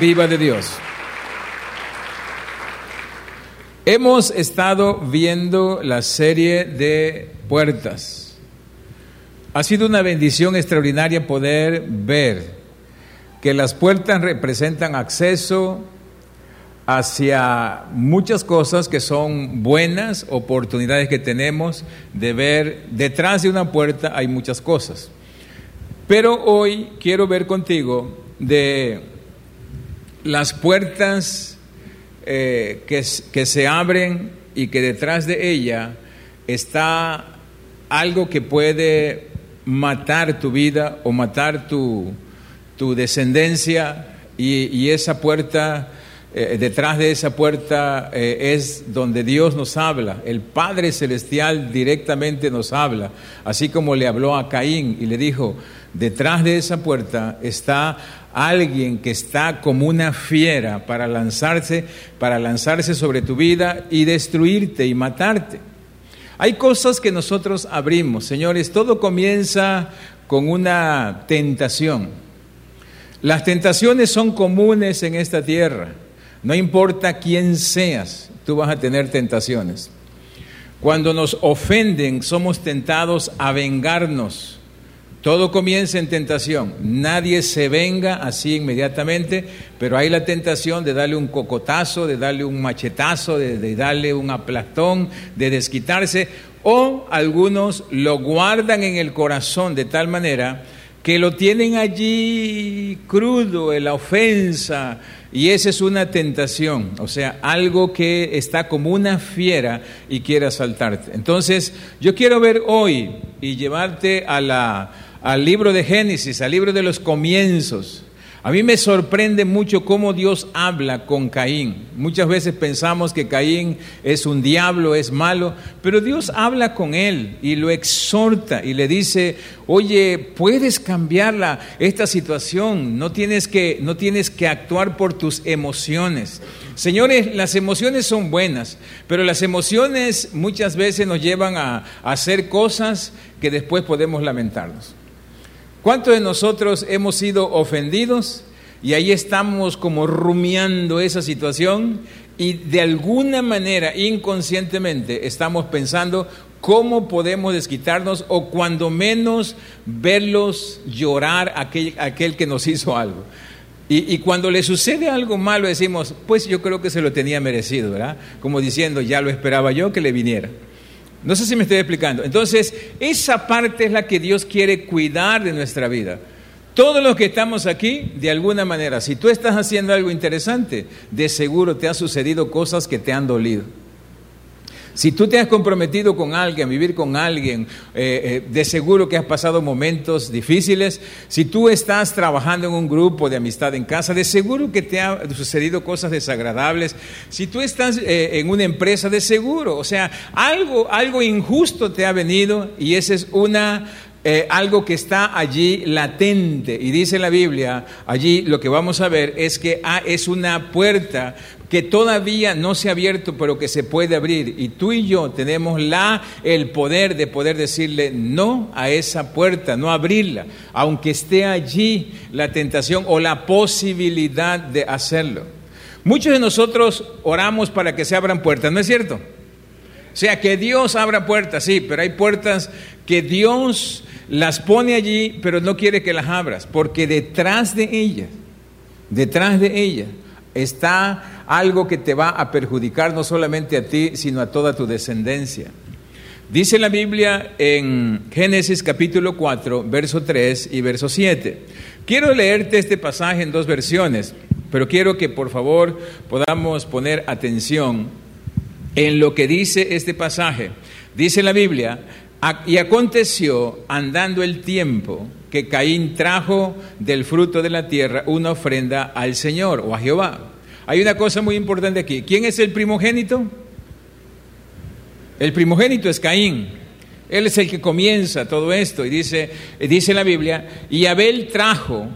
viva de Dios. Hemos estado viendo la serie de puertas. Ha sido una bendición extraordinaria poder ver que las puertas representan acceso hacia muchas cosas que son buenas, oportunidades que tenemos de ver. Detrás de una puerta hay muchas cosas. Pero hoy quiero ver contigo de las puertas eh, que, que se abren y que detrás de ella está algo que puede matar tu vida o matar tu, tu descendencia y, esa puerta, eh, detrás de esa puerta eh, es donde Dios nos habla, el Padre Celestial directamente nos habla, así como le habló a Caín y le dijo, detrás de esa puerta está alguien que está como una fiera para lanzarse, para lanzarse sobre tu vida y destruirte y matarte. Hay cosas que nosotros abrimos, señores, todo comienza con una tentación. Las tentaciones son comunes en esta tierra. No importa quién seas, tú vas a tener tentaciones. Cuando nos ofenden, somos tentados a vengarnos todo comienza en tentación. Nadie se venga así inmediatamente, pero hay la tentación de darle un cocotazo, de darle un machetazo, de, darle un aplastón, de desquitarse. O algunos lo guardan en el corazón de tal manera que lo tienen allí crudo, en la ofensa, y esa es una tentación, o sea, algo que está como una fiera y quiere asaltarte. Entonces, yo quiero ver hoy y llevarte a la al libro de Génesis, al libro de los comienzos. A mí me sorprende mucho cómo Dios habla con Caín. Muchas veces pensamos que Caín es un diablo, es malo, pero Dios habla con él y lo exhorta y le dice, oye, puedes cambiar esta situación, no tienes, que, no tienes que actuar por tus emociones. Señores, las emociones son buenas, pero las emociones muchas veces nos llevan a hacer cosas que después podemos lamentarnos. ¿Cuántos de nosotros hemos sido ofendidos y ahí estamos como rumiando esa situación y de alguna manera inconscientemente estamos pensando cómo podemos desquitarnos o cuando menos verlos llorar aquel, aquel que nos hizo algo? Y, y, cuando le sucede algo malo decimos, pues yo creo que se lo tenía merecido, ¿verdad? Como diciendo, ya lo esperaba yo que le viniera. No sé si me estoy explicando. Entonces, esa parte es la que Dios quiere cuidar de nuestra vida. Todos los que estamos aquí, de alguna manera, si tú estás haciendo algo interesante, de seguro te han sucedido cosas que te han dolido. Si tú te has comprometido con alguien, vivir con alguien, eh, eh, de seguro que has pasado momentos difíciles. Si tú estás trabajando en un grupo de amistad en casa, de seguro que te han sucedido cosas desagradables. Si tú estás eh, en una empresa, de seguro, o sea, algo, algo injusto te ha venido y esa es una algo que está allí latente. Y dice la Biblia, allí lo que vamos a ver es que ah, es una puerta que todavía no se ha abierto, pero que se puede abrir. Y tú y yo tenemos la, el poder de poder decirle no a esa puerta, no abrirla, aunque esté allí la tentación o la posibilidad de hacerlo. Muchos de nosotros oramos para que se abran puertas, ¿no es cierto? O sea, que Dios abra puertas, sí, pero hay puertas que Dios las pone allí, pero no quiere que las abras, porque detrás de ellas, detrás de ellas, está algo que te va a perjudicar no solamente a ti, sino a toda tu descendencia. Dice la Biblia en Génesis capítulo 4, verso 3 y verso 7. Quiero leerte este pasaje en dos versiones, pero quiero que por favor podamos poner atención en lo que dice este pasaje. Dice la Biblia, y aconteció andando el tiempo que Caín trajo del fruto de la tierra una ofrenda al Señor o a Jehová. Hay una cosa muy importante aquí. ¿Quién es el primogénito? El primogénito es Caín. Él es el que comienza todo esto. Y dice, dice la Biblia, y Abel trajo,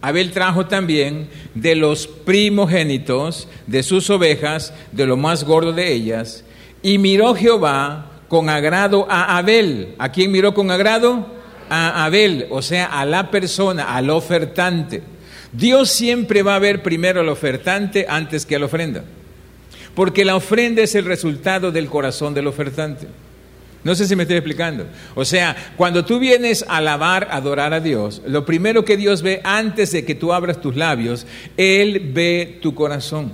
Abel trajo también de los primogénitos de sus ovejas, de lo más gordo de ellas, y miró Jehová con agrado a Abel. ¿A quién miró con agrado? A Abel, o sea, a la persona, al ofertante Dios siempre va a ver primero al ofertante antes que a la ofrenda, porque la ofrenda es el resultado del corazón del ofertante. No sé si me estoy explicando. O sea, cuando tú vienes a alabar, a adorar a Dios, lo primero que Dios ve antes de que tú abras tus labios, Él ve tu corazón.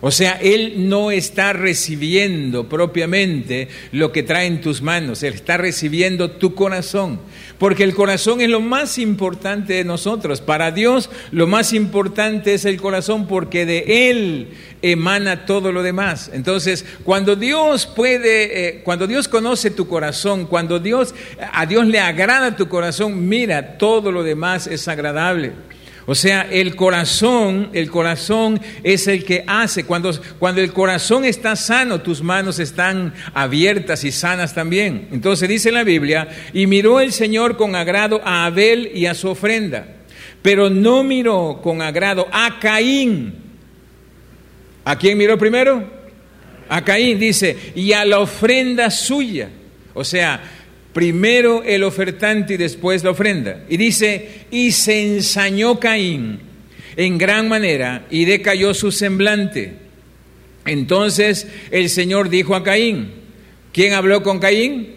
O sea, Él no está recibiendo propiamente lo que trae en tus manos, Él está recibiendo tu corazón, porque el corazón es lo más importante de nosotros. Para Dios lo más importante es el corazón porque de Él emana todo lo demás. Entonces, cuando Dios puede, eh, cuando Dios conoce tu corazón, cuando Dios, a Dios le agrada tu corazón, mira, todo lo demás es agradable. O sea, el corazón, el corazón es el que hace. Cuando, cuando el corazón está sano, tus manos están abiertas y sanas también. Entonces dice la Biblia, y miró el Señor con agrado a Abel y a su ofrenda, pero no miró con agrado a Caín. ¿A quién miró primero? A Caín dice, y a la ofrenda suya. O sea, primero el ofertante y después la ofrenda. Y dice, y se ensañó Caín en gran manera y decayó su semblante. Entonces el Señor dijo a Caín, ¿quién habló con Caín?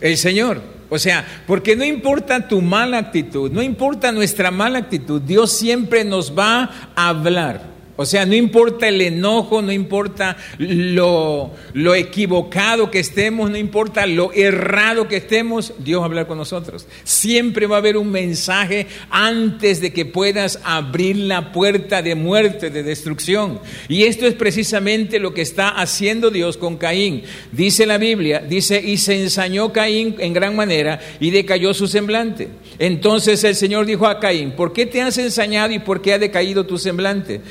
El Señor. O sea, porque no importa tu mala actitud, no importa nuestra mala actitud, Dios siempre nos va a hablar. O sea, no importa el enojo, no importa lo, lo, equivocado que estemos, no importa lo errado que estemos, Dios va a hablar con nosotros. Siempre va a haber un mensaje antes de que puedas abrir la puerta de muerte, de destrucción. Y esto es precisamente lo que está haciendo Dios con Caín. Dice la Biblia, dice, y se ensañó Caín en gran manera y decayó su semblante. Entonces el Señor dijo a Caín, ¿por qué te has ensañado y por qué ha decaído tu semblante?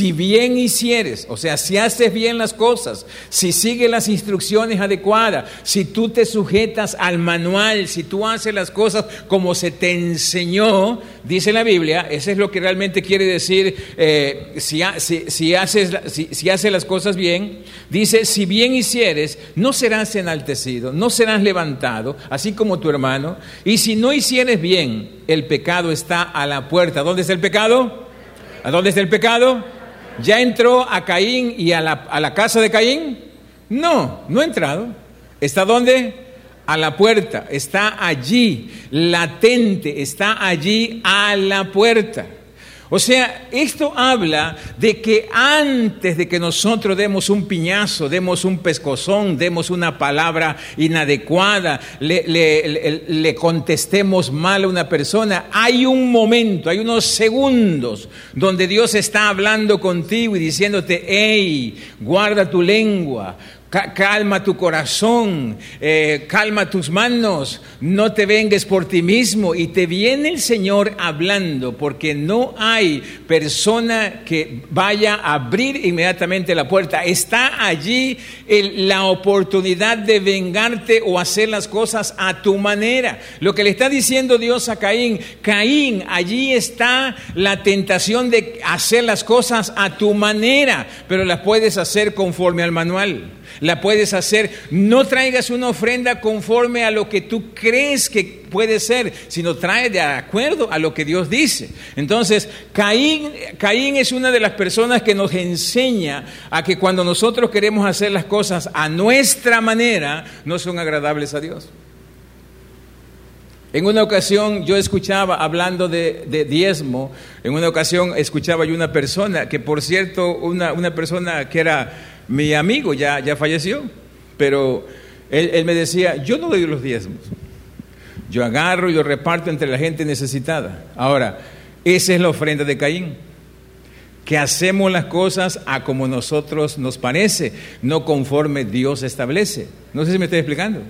Si bien hicieres, o sea, si haces bien las cosas, si sigues las instrucciones adecuadas, si tú te sujetas al manual, si tú haces las cosas como se te enseñó, dice la Biblia, eso es lo que realmente quiere decir, eh, si, haces, si haces las cosas bien, dice, si bien hicieres, no serás enaltecido, no serás levantado, así como tu hermano, y si no hicieres bien, el pecado está a la puerta. ¿Dónde está el pecado? ¿A dónde está el pecado? ¿Ya entró a Caín y a la, casa de Caín? No, no ha entrado. ¿Está dónde? A la puerta. Está allí, latente, está allí a la puerta. O sea, esto habla de que antes de que nosotros demos un piñazo, demos un pescozón, demos una palabra inadecuada, le, contestemos mal a una persona, hay un momento, hay unos segundos donde Dios está hablando contigo y diciéndote, hey, guarda tu lengua, calma tu corazón, eh, calma tus manos, no te vengues por ti mismo. Y te viene el Señor hablando, porque no hay persona que vaya a abrir inmediatamente la puerta. Está allí la oportunidad de vengarte o hacer las cosas a tu manera. Lo que le está diciendo Dios a Caín, Caín, allí está la tentación de hacer las cosas a tu manera, pero las puedes hacer conforme al manual la puedes hacer. No traigas una ofrenda conforme a lo que tú crees que puede ser, sino trae de acuerdo a lo que Dios dice. Entonces, Caín, Caín es una de las personas que nos enseña a que cuando nosotros queremos hacer las cosas a nuestra manera, no son agradables a Dios. En una ocasión yo escuchaba, hablando de, diezmo, en una ocasión escuchaba yo una persona, que por cierto, una, una persona que era mi amigo ya, ya falleció, pero él, me decía, yo no doy los diezmos, yo agarro y lo reparto entre la gente necesitada. Ahora, esa es la ofrenda de Caín, que hacemos las cosas a como nosotros nos parece, no conforme Dios establece. No sé si me estoy explicando.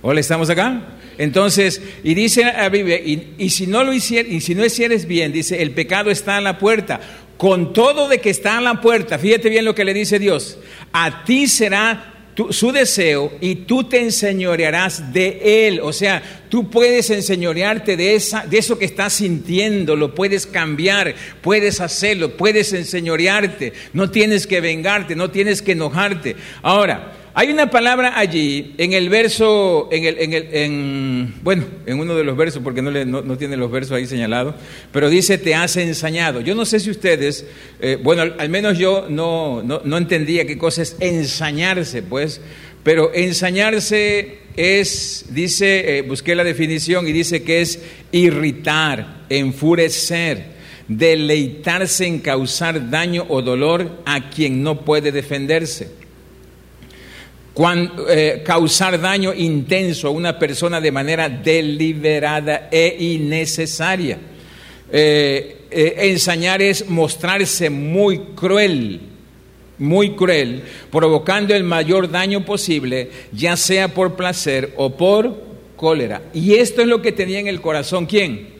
Hola, ¿estamos acá? Entonces, y dice la Biblia, y, si no lo hicieres, y si no hicieres bien, dice, el pecado está a la puerta con todo de que está en la puerta, fíjate bien lo que le dice Dios, a ti será su deseo y tú te enseñorearás de él. O sea, tú puedes enseñorearte de, esa, de eso que estás sintiendo, lo puedes cambiar, puedes hacerlo, puedes enseñorearte, no tienes que vengarte, no tienes que enojarte. Ahora, Hay una palabra allí en el verso, en el, en el, en, bueno, en uno de los versos, porque no, le, no, tiene los versos ahí señalados, pero dice te has ensañado. Yo no sé si ustedes, eh, bueno, al, menos yo no, no, entendía qué cosa es ensañarse, pues, pero ensañarse es, dice, eh, busqué la definición y dice que es irritar, enfurecer deleitarse en causar daño o dolor a quien no puede defenderse. Eh, causar daño intenso a una persona de manera deliberada e innecesaria. Eh, eh, ensañar es mostrarse muy cruel, muy cruel, provocando el mayor daño posible, ya sea por placer o por cólera. Y esto es lo que tenía en el corazón, ¿quién?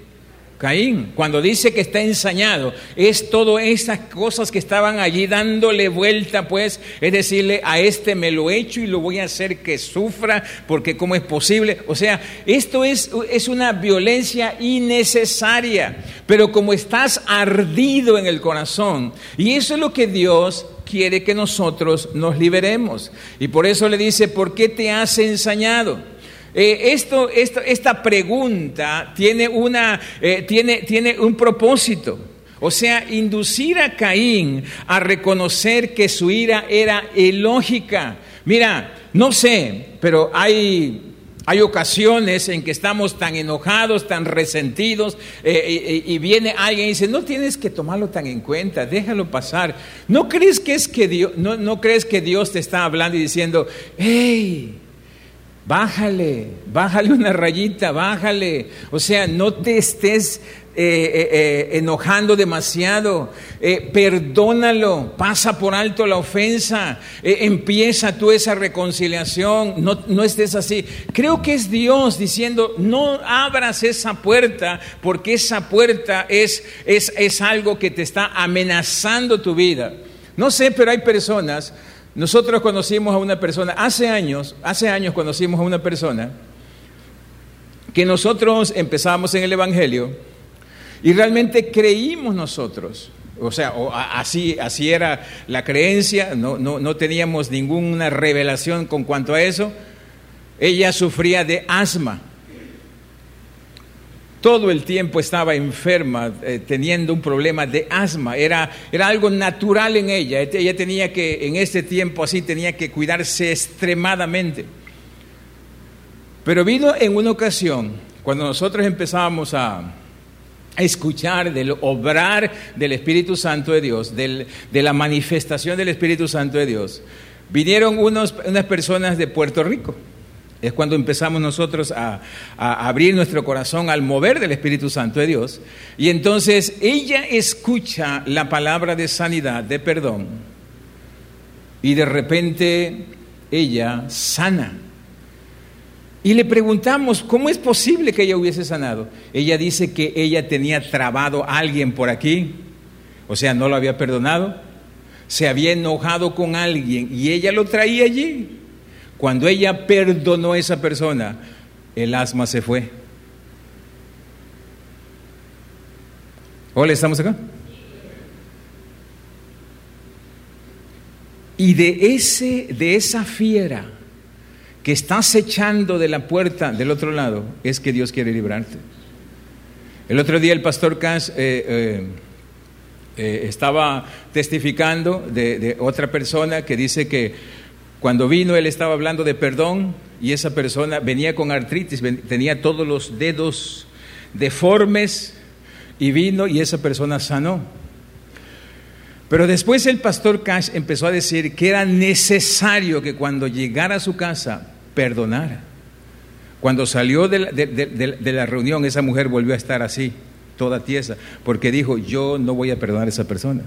Caín, cuando dice que está ensañado, es todas esas cosas que estaban allí dándole vuelta, pues, es decirle, a este me lo he hecho y lo voy a hacer que sufra, porque cómo es posible. O sea, esto es, es una violencia innecesaria, pero como estás ardido en el corazón, y eso es lo que Dios quiere que nosotros nos liberemos. Y por eso le dice, ¿por qué te has ensañado? Eh, esto, esta pregunta tiene, una, eh, tiene, tiene un propósito. O sea, inducir a Caín a reconocer que su ira era ilógica. Mira, no sé, pero hay hay ocasiones en que estamos tan enojados, tan resentidos, eh, y, viene alguien y dice, no tienes que tomarlo tan en cuenta, déjalo pasar. ¿No crees que, es que Dios, no, no crees que Dios te está hablando y diciendo, hey, Bájale, bájale una rayita, bájale. O sea, no te estés eh, eh, eh, enojando demasiado. perdónalo, pasa por alto la ofensa. empieza tú esa reconciliación. No, no estés así. Creo que es Dios diciendo, no abras esa puerta porque esa puerta es, es, es algo que te está amenazando tu vida. No sé, pero hay personas nosotros conocimos a una persona, hace años, hace años conocimos a una persona que nosotros empezamos en el Evangelio y realmente creímos nosotros. O sea, así, así era la creencia, no, no, no teníamos ninguna revelación con cuanto a eso. Ella sufría de asma todo el tiempo estaba enferma, eh, teniendo un problema de asma, era, era algo natural en ella, ella tenía que, en ese tiempo así, tenía que cuidarse extremadamente. Pero vino en una ocasión, cuando nosotros empezábamos a, escuchar del obrar del Espíritu Santo de Dios, de la manifestación del Espíritu Santo de Dios, vinieron unas personas de Puerto Rico es cuando empezamos nosotros a, abrir nuestro corazón al mover del Espíritu Santo de Dios. Y entonces ella escucha la palabra de sanidad, de perdón. Y de repente ella sana. Y le preguntamos, ¿cómo es posible que ella hubiese sanado? Ella dice que ella tenía trabado a alguien por aquí, o sea, no lo había perdonado, se había enojado con alguien y ella lo traía allí. Cuando ella perdonó a esa persona, el asma se fue. Hola, ¿estamos acá? Y de, ese, de esa fiera que estás echando de la puerta del otro lado, es que Dios quiere librarte. El otro día el pastor Cash eh, eh, eh, estaba testificando de otra persona que dice que cuando vino, él estaba hablando de perdón y esa persona venía con artritis, tenía todos los dedos deformes y vino y esa persona sanó. Pero después el pastor Cash empezó a decir que era necesario que cuando llegara a su casa perdonara. Cuando salió de la, de la, reunión, esa mujer volvió a estar así, toda tiesa, porque dijo, yo no voy a perdonar a esa persona.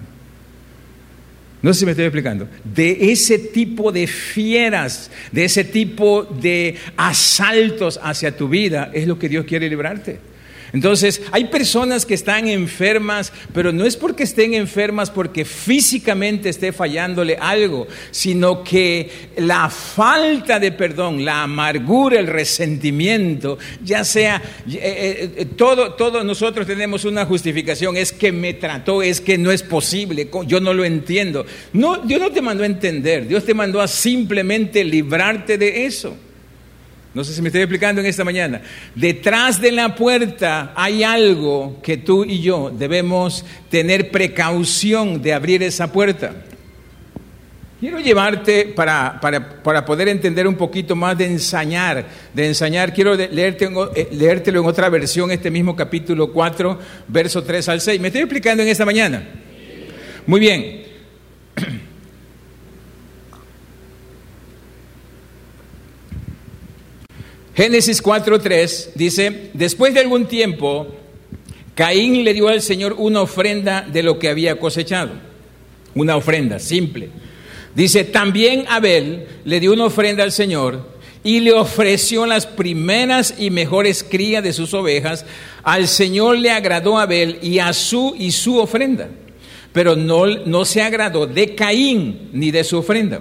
No sé si me estoy explicando. De ese tipo de fieras, de ese tipo de asaltos hacia tu vida, es lo que Dios quiere librarte. Entonces, hay personas que están enfermas, pero no es porque estén enfermas porque físicamente esté fallándole algo, sino que la falta de perdón, la amargura, el resentimiento, ya sea, eh, eh, todo, todos nosotros tenemos una justificación, es que me trató, es que no es posible, yo no lo entiendo. No, Dios no te mandó a entender, Dios te mandó a simplemente librarte de eso. No sé si me estoy explicando en esta mañana. Detrás de la puerta hay algo que tú y yo debemos tener precaución de abrir esa puerta. Quiero llevarte para, para, poder entender un poquito más de ensañar, de ensañar. Quiero leerte, eh, leértelo en otra versión, este mismo capítulo 4, verso 3 al 6. ¿Me estoy explicando en esta mañana? Muy bien. Génesis 4.3 dice, después de algún tiempo, Caín le dio al Señor una ofrenda de lo que había cosechado. Una ofrenda simple. Dice, también Abel le dio una ofrenda al Señor y le ofreció las primeras y mejores crías de sus ovejas. Al Señor le agradó Abel y a su y su ofrenda, pero no, no se agradó de Caín ni de su ofrenda.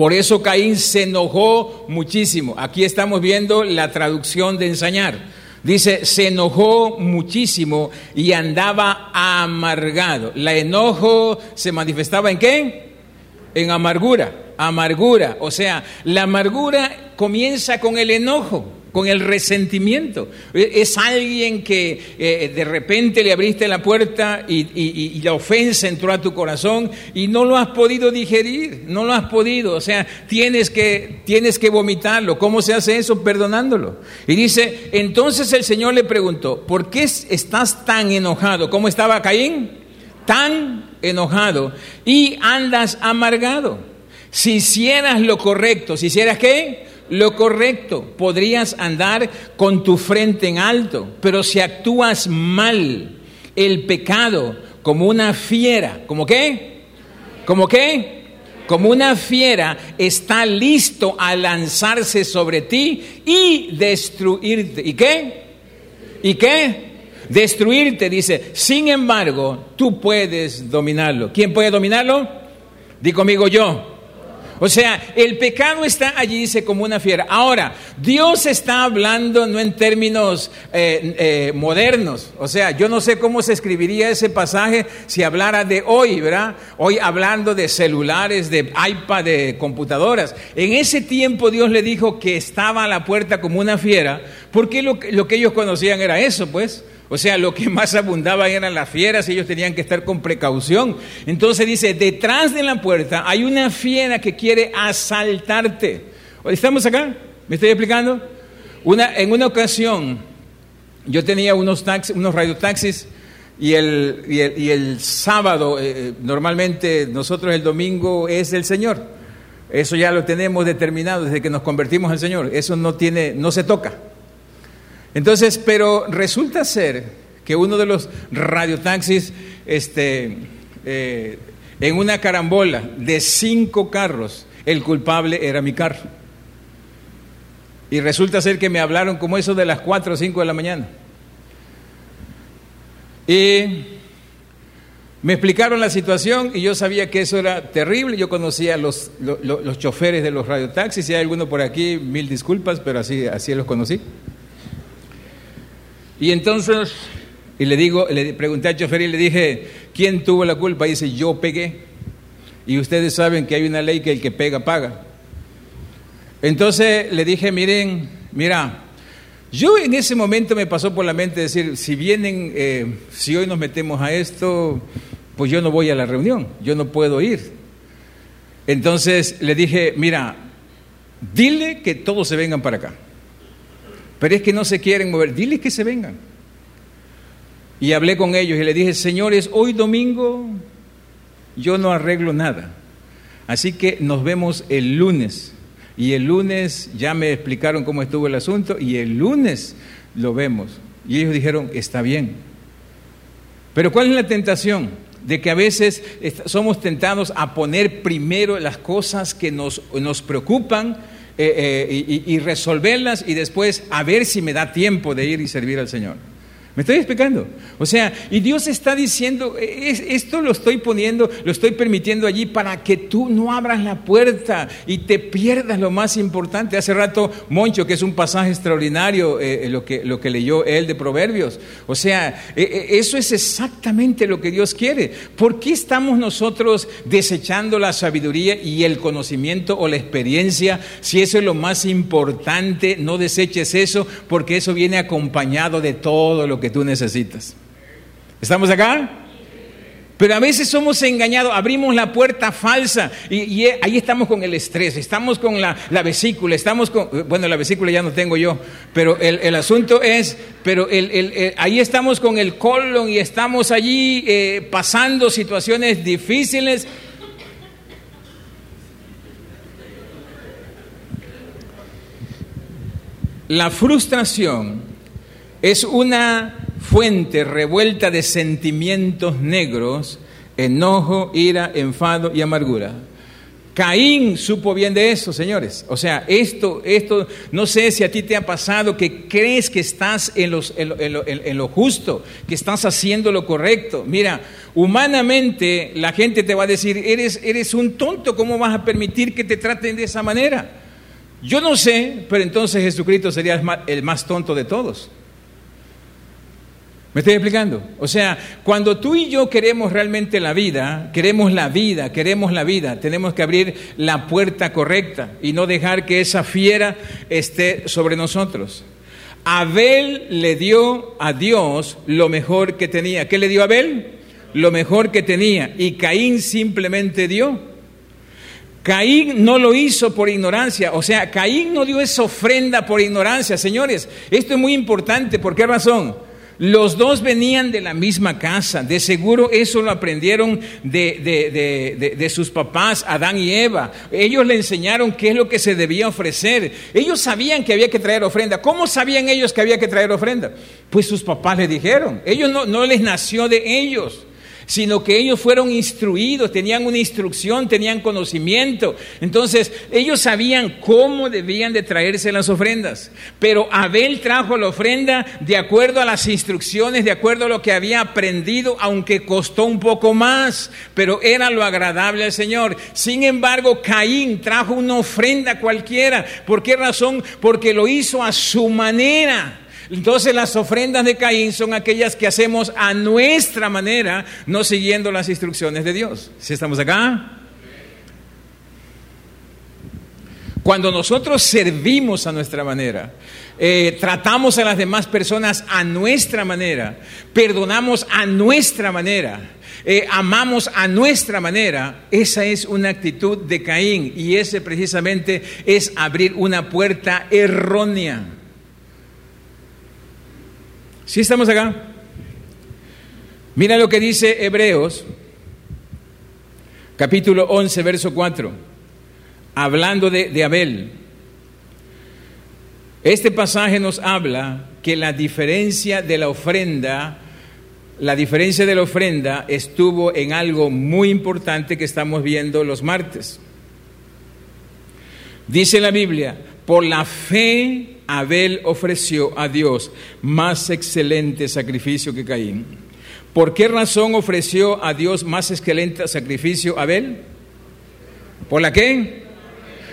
Por eso Caín se enojó muchísimo. Aquí estamos viendo la traducción de ensañar. Dice, se enojó muchísimo y andaba amargado. La enojo se manifestaba en qué? En amargura, amargura. O sea, la amargura comienza con el enojo con el resentimiento. E, es alguien que eh, de repente le abriste la puerta y, la ofensa entró a tu corazón y no lo has podido digerir, no lo has podido. O sea, tienes que, tienes que vomitarlo. ¿Cómo se hace eso? Perdonándolo. Y dice, entonces el Señor le preguntó, ¿por qué estás tan enojado? ¿Cómo estaba Caín? Tan enojado y andas amargado. Si hicieras lo correcto, si hicieras qué? Lo correcto, podrías andar con tu frente en alto, pero si actúas mal, el pecado, como una fiera, ¿como qué? ¿Como qué? Como una fiera está listo a lanzarse sobre ti y destruirte. ¿Y qué? ¿Y qué? Destruirte, dice. Sin embargo, tú puedes dominarlo. ¿Quién puede dominarlo? Di conmigo yo. O sea, el pecado está allí, dice, como una fiera. Ahora, Dios está hablando no en términos eh, eh, modernos. O sea, yo no sé cómo se escribiría ese pasaje si hablara de hoy, ¿verdad? Hoy hablando de celulares, de iPad, de computadoras. En ese tiempo Dios le dijo que estaba a la puerta como una fiera, porque lo, lo que ellos conocían era eso, pues. O sea, lo que más abundaba eran las fieras y ellos tenían que estar con precaución. Entonces dice, detrás de la puerta hay una fiera que quiere asaltarte. ¿Estamos acá? ¿Me estoy explicando? Una, en una ocasión, yo tenía unos, taxis, unos radiotaxis y el, y el, sábado, eh, eh, normalmente nosotros el domingo es el Señor. Eso ya lo tenemos determinado desde que nos convertimos al Señor. Eso no, tiene, no se toca. Entonces, pero resulta ser que uno de los radiotaxis, este, eh, en una carambola de cinco carros, el culpable era mi carro. Y resulta ser que me hablaron como eso de las cuatro o cinco de la mañana. Y me explicaron la situación y yo sabía que eso era terrible. Yo conocía los, los, los choferes de los radiotaxis. Si hay alguno por aquí, mil disculpas, pero así, así los conocí. Y entonces, y le digo, le pregunté al chofer y le dije, ¿quién tuvo la culpa? Y dice, yo pegué. Y ustedes saben que hay una ley que el que pega, paga. Entonces le dije, miren, mira, yo en ese momento me pasó por la mente decir, si vienen, eh, si hoy nos metemos a esto, pues yo no voy a la reunión, yo no puedo ir. Entonces le dije, mira, dile que todos se vengan para acá. Pero es que no se quieren mover. Dile que se vengan. Y hablé con ellos y les dije, señores, hoy domingo yo no arreglo nada. Así que nos vemos el lunes. Y el lunes ya me explicaron cómo estuvo el asunto y el lunes lo vemos. Y ellos dijeron, está bien. Pero ¿cuál es la tentación? De que a veces somos tentados a poner primero las cosas que nos, nos preocupan eh, eh, y, resolverlas y después a ver si me da tiempo de ir y servir al Señor. ¿Me estoy explicando? O sea, y Dios está diciendo, esto lo estoy poniendo, lo estoy permitiendo allí para que tú no abras la puerta y te pierdas lo más importante. Hace rato, Moncho, que es un pasaje extraordinario, eh, eh, lo, que, lo que leyó él de Proverbios. O sea, eh, eso es exactamente lo que Dios quiere. ¿Por qué estamos nosotros desechando la sabiduría y el conocimiento o la experiencia? Si eso es lo más importante, no deseches eso, porque eso viene acompañado de todo lo que tú necesitas. ¿Estamos acá? Pero a veces somos engañados, abrimos la puerta falsa y, ahí estamos con el estrés, estamos con la, vesícula, estamos con, bueno, la vesícula ya no tengo yo, pero el, asunto es, pero ahí estamos con el colon y estamos allí eh, pasando situaciones difíciles. La frustración es una fuente revuelta de sentimientos negros, enojo, ira, enfado y amargura. Caín supo bien de eso, señores. O sea, esto, esto, no sé si a ti te ha pasado que crees que estás en, los, en, lo, justo, que estás haciendo lo correcto. Mira, humanamente la gente te va a decir, eres, eres un tonto, ¿cómo vas a permitir que te traten de esa manera? Yo no sé, pero entonces Jesucristo sería el más tonto de todos. ¿Me estoy explicando? O sea, cuando tú y yo queremos realmente la vida, queremos la vida, queremos la vida, tenemos que abrir la puerta correcta y no dejar que esa fiera esté sobre nosotros. Abel le dio a Dios lo mejor que tenía. ¿Qué le dio Abel? Lo mejor que tenía. Y Caín simplemente dio. Caín no lo hizo por ignorancia, o sea, Caín no dio esa ofrenda por ignorancia, señores. Esto es muy importante, ¿por qué razón? Los dos venían de la misma casa, de seguro eso lo aprendieron de, sus papás, Adán y Eva. Ellos le enseñaron qué es lo que se debía ofrecer. Ellos sabían que había que traer ofrenda. ¿Cómo sabían ellos que había que traer ofrenda? Pues sus papás le dijeron. Ellos no, no les nació de ellos sino que ellos fueron instruidos, tenían una instrucción, tenían conocimiento. Entonces, ellos sabían cómo debían de traerse las ofrendas. Pero Abel trajo la ofrenda de acuerdo a las instrucciones, de acuerdo a lo que había aprendido, aunque costó un poco más, pero era lo agradable al Señor. Sin embargo, Caín trajo una ofrenda cualquiera. ¿Por qué razón? Porque lo hizo a su manera. Entonces las ofrendas de Caín son aquellas que hacemos a nuestra manera, no siguiendo las instrucciones de Dios. ¿Sí estamos acá? Cuando nosotros servimos a nuestra manera, eh, tratamos a las demás personas a nuestra manera, perdonamos a nuestra manera, eh, amamos a nuestra manera, esa es una actitud de Caín y ese precisamente es abrir una puerta errónea. ¿Sí estamos acá? Mira lo que dice Hebreos, capítulo 11, verso 4, hablando de, de Abel. Este pasaje nos habla que la diferencia de la ofrenda, la diferencia de la ofrenda estuvo en algo muy importante que estamos viendo los martes. Dice la Biblia, por la fe Abel ofreció a Dios más excelente sacrificio que Caín. ¿Por qué razón ofreció a Dios más excelente sacrificio Abel? ¿Por la qué?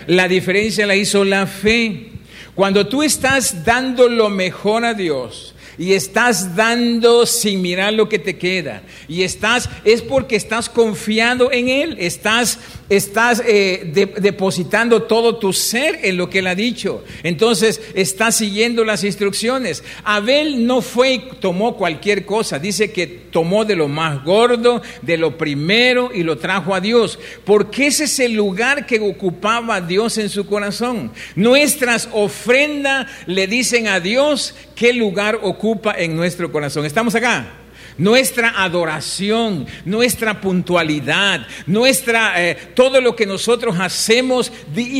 La diferencia la hizo la fe. Cuando tú estás dando lo mejor a Dios, y estás dando sin mirar lo que te queda. Y estás, es porque estás confiando en Él, estás, estás eh, depositando todo tu ser en lo que Él ha dicho. Entonces, estás siguiendo las instrucciones. Abel no fue y tomó cualquier cosa, dice que tomó de lo más gordo, de lo primero y lo trajo a Dios, porque ese es el lugar que ocupaba Dios en su corazón. Nuestras ofrendas le dicen a Dios qué lugar ocupa en nuestro corazón. ¿Estamos acá? Nuestra adoración, nuestra puntualidad, nuestra eh, todo lo que nosotros hacemos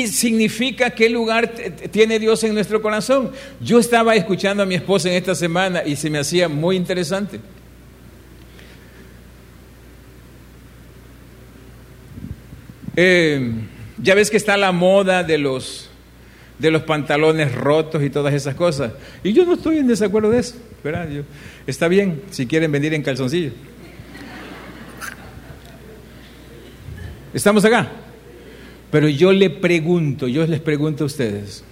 significa qué lugar tiene Dios en nuestro corazón. Yo estaba escuchando a mi esposa en esta semana y se me hacía muy interesante. Eh, ya ves que está la moda de los de los pantalones rotos y todas esas cosas. Y yo no estoy en desacuerdo de eso, ¿verdad? está bien si quieren venir en calzoncillo. ¿Estamos acá? Pero yo le pregunto, yo les pregunto a ustedes,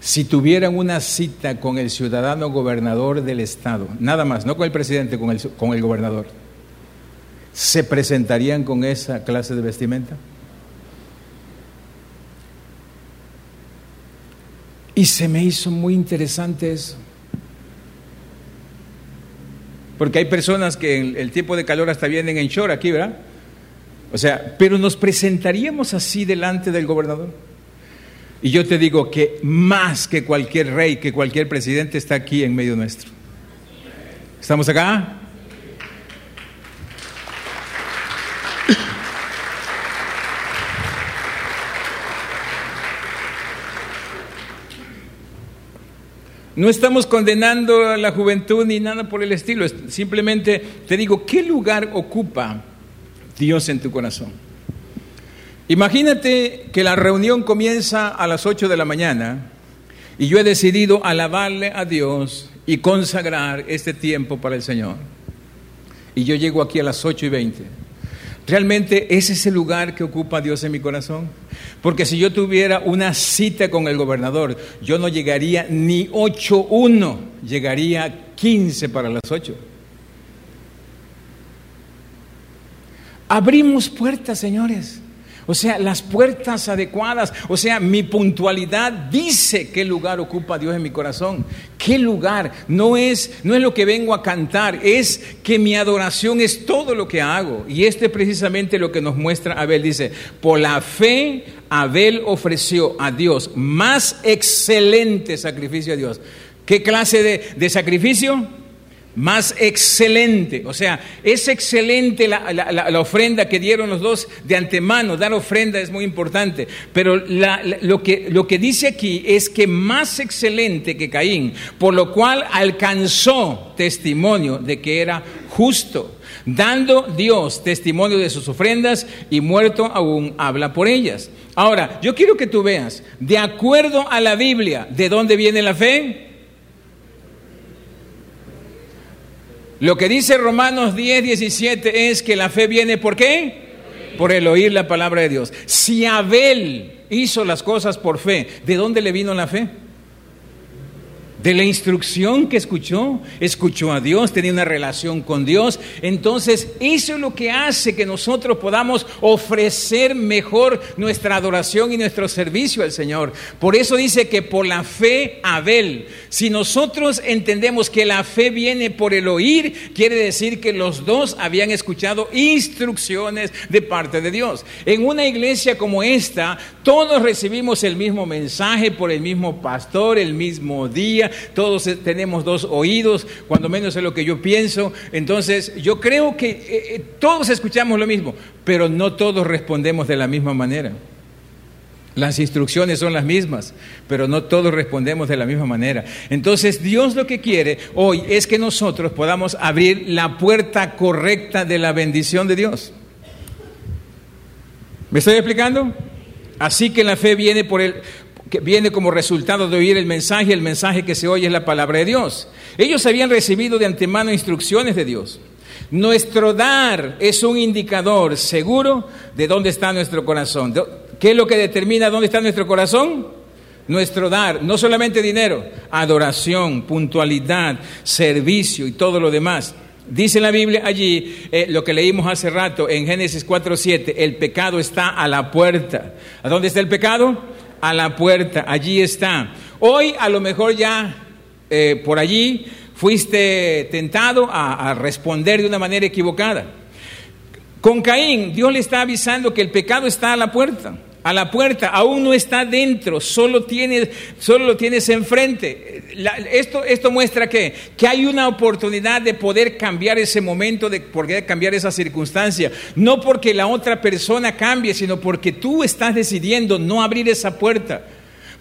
si tuvieran una cita con el ciudadano gobernador del estado, nada más, no con el presidente, con el, con el gobernador, ¿se presentarían con esa clase de vestimenta? Y se me hizo muy interesante eso. Porque hay personas que en el tipo de calor hasta vienen en short aquí, ¿verdad? O sea, pero nos presentaríamos así delante del gobernador. Y yo te digo que más que cualquier rey, que cualquier presidente está aquí en medio nuestro. ¿Estamos acá? No estamos condenando a la juventud ni nada por el estilo. Simplemente te digo, ¿qué lugar ocupa Dios en tu corazón? Imagínate que la reunión comienza a las 8 de la mañana y yo he decidido alabarle a Dios y consagrar este tiempo para el Señor. Y yo llego aquí a las 8 y 20. ¿Realmente ese es el lugar que ocupa Dios en mi corazón? Porque si yo tuviera una cita con el gobernador, yo no llegaría ni 8.1, llegaría 15 para las 8. Abrimos puertas, señores. O sea, las puertas adecuadas, o sea, mi puntualidad dice qué lugar ocupa Dios en mi corazón. ¿Qué lugar? No es no es lo que vengo a cantar, es que mi adoración es todo lo que hago. Y este es precisamente lo que nos muestra Abel dice, "Por la fe Abel ofreció a Dios más excelente sacrificio a Dios." ¿Qué clase de, de sacrificio? Más excelente. O sea, es excelente la, ofrenda que dieron los dos de antemano. Dar ofrenda es muy importante. Pero lo, que, lo que dice aquí es que más excelente que Caín, por lo cual alcanzó testimonio de que era justo, dando Dios testimonio de sus ofrendas y muerto aún habla por ellas. Ahora, yo quiero que tú veas, de acuerdo a la Biblia, ¿de dónde viene la fe? Lo que dice Romanos 10, 17 es que la fe viene por qué? Por el oír la palabra de Dios. Si Abel hizo las cosas por fe, ¿de dónde le vino la fe? De la instrucción que escuchó, escuchó a Dios, tenía una relación con Dios. Entonces, eso es lo que hace que nosotros podamos ofrecer mejor nuestra adoración y nuestro servicio al Señor. Por eso dice que por la fe Abel, si nosotros entendemos que la fe viene por el oír, quiere decir que los dos habían escuchado instrucciones de parte de Dios. En una iglesia como esta, todos recibimos el mismo mensaje por el mismo pastor, el mismo día todos tenemos dos oídos, cuando menos es lo que yo pienso. Entonces, yo creo que eh, eh, todos escuchamos lo mismo, pero no todos respondemos de la misma manera. Las instrucciones son las mismas, pero no todos respondemos de la misma manera. Entonces Dios lo que quiere hoy es que nosotros podamos abrir la puerta correcta de la bendición de Dios. ¿Me estoy explicando? Así que la fe viene por el, que viene como resultado de oír el mensaje, el mensaje que se oye es la palabra de Dios. Ellos habían recibido de antemano instrucciones de Dios. Nuestro dar es un indicador seguro de dónde está nuestro corazón. ¿Qué es lo que determina dónde está nuestro corazón? Nuestro dar, no solamente dinero, adoración, puntualidad, servicio y todo lo demás. Dice la Biblia allí, eh, lo que leímos hace rato en Génesis 4.7, el pecado está a la puerta. ¿A dónde está el pecado? A la puerta, allí está. Hoy a lo mejor ya eh, por allí fuiste tentado a, a responder de una manera equivocada. Con Caín, Dios le está avisando que el pecado está a la puerta a la puerta, aún no está dentro, solo, tienes, solo lo tienes enfrente. esto, esto muestra que, que hay una oportunidad de poder cambiar ese momento, de poder cambiar esa circunstancia. No porque la otra persona cambie, sino porque tú estás decidiendo no abrir esa puerta.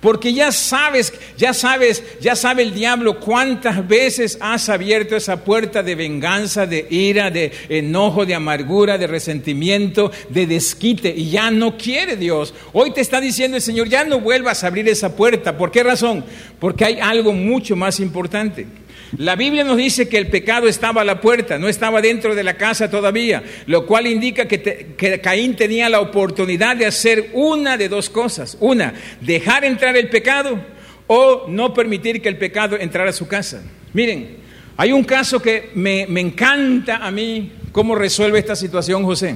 Porque ya sabes, ya sabes, ya sabe el diablo cuántas veces has abierto esa puerta de venganza, de ira, de enojo, de amargura, de resentimiento, de desquite. Y ya no quiere Dios. Hoy te está diciendo el Señor, ya no vuelvas a abrir esa puerta. ¿Por qué razón? Porque hay algo mucho más importante. La Biblia nos dice que el pecado estaba a la puerta, no estaba dentro de la casa todavía, lo cual indica que, Caín tenía la oportunidad de hacer una de dos cosas. Una, dejar entrar el pecado o no permitir que el pecado entrara a su casa. Miren, hay un caso que me, me encanta a mí cómo resuelve esta situación José.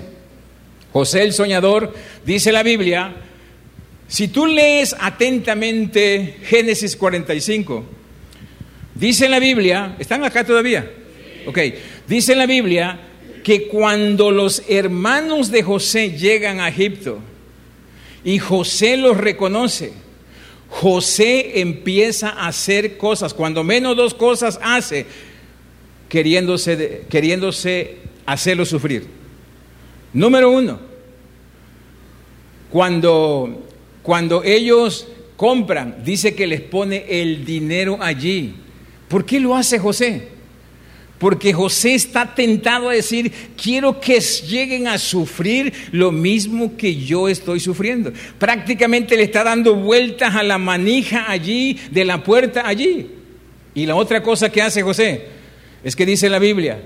José el soñador, dice la Biblia, si tú lees atentamente Génesis 45, Dice en la Biblia, ¿están acá todavía? Ok, dice en la Biblia que cuando los hermanos de José llegan a Egipto y José los reconoce, José empieza a hacer cosas, cuando menos dos cosas hace, queriéndose, queriéndose hacerlo sufrir. Número uno, cuando, cuando ellos compran, dice que les pone el dinero allí ¿Por qué lo hace José? Porque José está tentado a decir, quiero que lleguen a sufrir lo mismo que yo estoy sufriendo. Prácticamente le está dando vueltas a la manija allí, de la puerta allí. Y la otra cosa que hace José es que dice la Biblia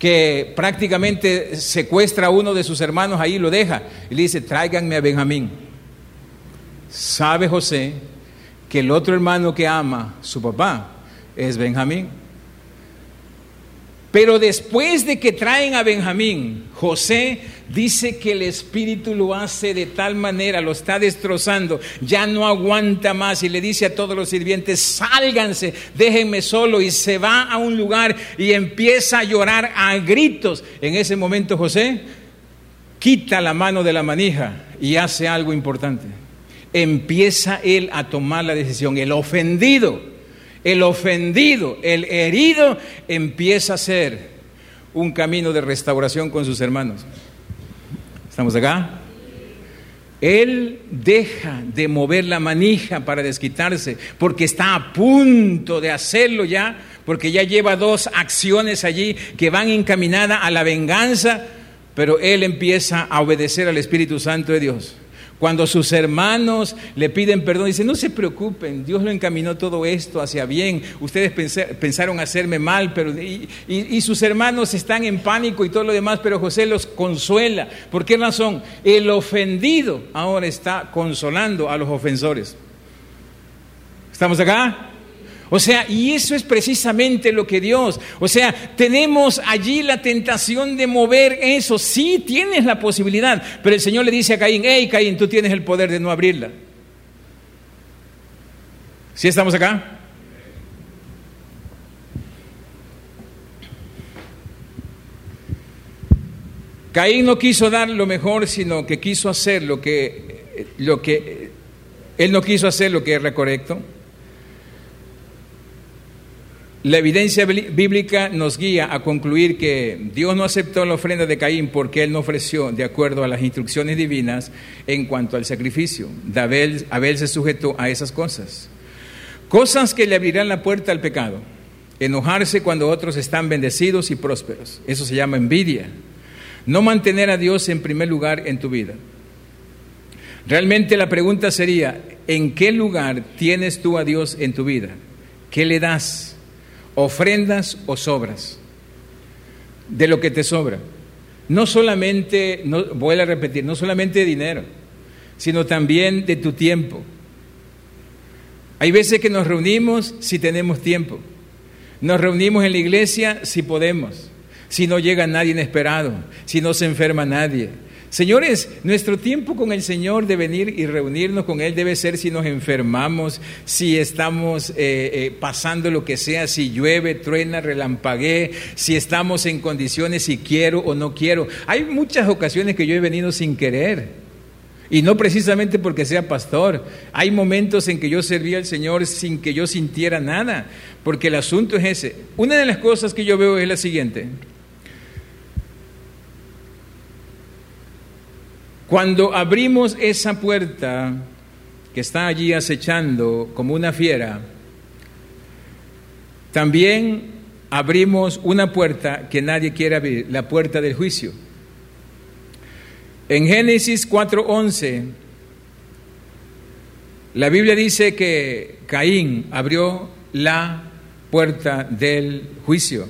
que prácticamente secuestra a uno de sus hermanos ahí lo deja. Y le dice, tráiganme a Benjamín. ¿Sabe José que el otro hermano que ama su papá es Benjamín. Pero después de que traen a Benjamín, José dice que el espíritu lo hace de tal manera, lo está destrozando, ya no aguanta más y le dice a todos los sirvientes, sálganse, déjenme solo y se va a un lugar y empieza a llorar a gritos. En ese momento José quita la mano de la manija y hace algo importante empieza él a tomar la decisión. El ofendido, el ofendido, el herido, empieza a ser un camino de restauración con sus hermanos. ¿Estamos acá? Él deja de mover la manija para desquitarse porque está a punto de hacerlo ya, porque ya lleva dos acciones allí que van encaminadas a la venganza, pero él empieza a obedecer al Espíritu Santo de Dios. Cuando sus hermanos le piden perdón, dice, no se preocupen, Dios lo encaminó todo esto hacia bien. Ustedes pensaron hacerme mal, pero y, sus hermanos están en pánico y todo lo demás, pero José los consuela. ¿Por qué razón? El ofendido ahora está consolando a los ofensores. ¿Estamos acá? O sea, y eso es precisamente lo que Dios, o sea, tenemos allí la tentación de mover eso. Sí, tienes la posibilidad, pero el Señor le dice a Caín, hey Caín, tú tienes el poder de no abrirla. ¿Sí estamos acá? Caín no quiso dar lo mejor, sino que quiso hacer lo que, lo que él no quiso hacer lo que era correcto. La evidencia bíblica nos guía a concluir que Dios no aceptó la ofrenda de Caín porque él no ofreció de acuerdo a las instrucciones divinas en cuanto al sacrificio. Abel, Abel se sujetó a esas cosas. Cosas que le abrirán la puerta al pecado. Enojarse cuando otros están bendecidos y prósperos. Eso se llama envidia. No mantener a Dios en primer lugar en tu vida. Realmente la pregunta sería, ¿en qué lugar tienes tú a Dios en tu vida? ¿Qué le das? Ofrendas o sobras, de lo que te sobra. No solamente, no, voy a repetir, no solamente dinero, sino también de tu tiempo. Hay veces que nos reunimos si tenemos tiempo. Nos reunimos en la iglesia si podemos, si no llega nadie inesperado, si no se enferma nadie, Señores, nuestro tiempo con el Señor de venir y reunirnos con Él debe ser si nos enfermamos, si estamos eh, eh, pasando lo que sea, si llueve, truena, relampaguee, si estamos en condiciones, si quiero o no quiero. Hay muchas ocasiones que yo he venido sin querer. Y no precisamente porque sea pastor. Hay momentos en que yo servía al Señor sin que yo sintiera nada, porque el asunto es ese. Una de las cosas que yo veo es la siguiente. Cuando abrimos esa puerta que está allí acechando como una fiera, también abrimos una puerta que nadie quiere abrir, la puerta del juicio. En Génesis 4:11, la Biblia dice que Caín abrió la puerta del juicio.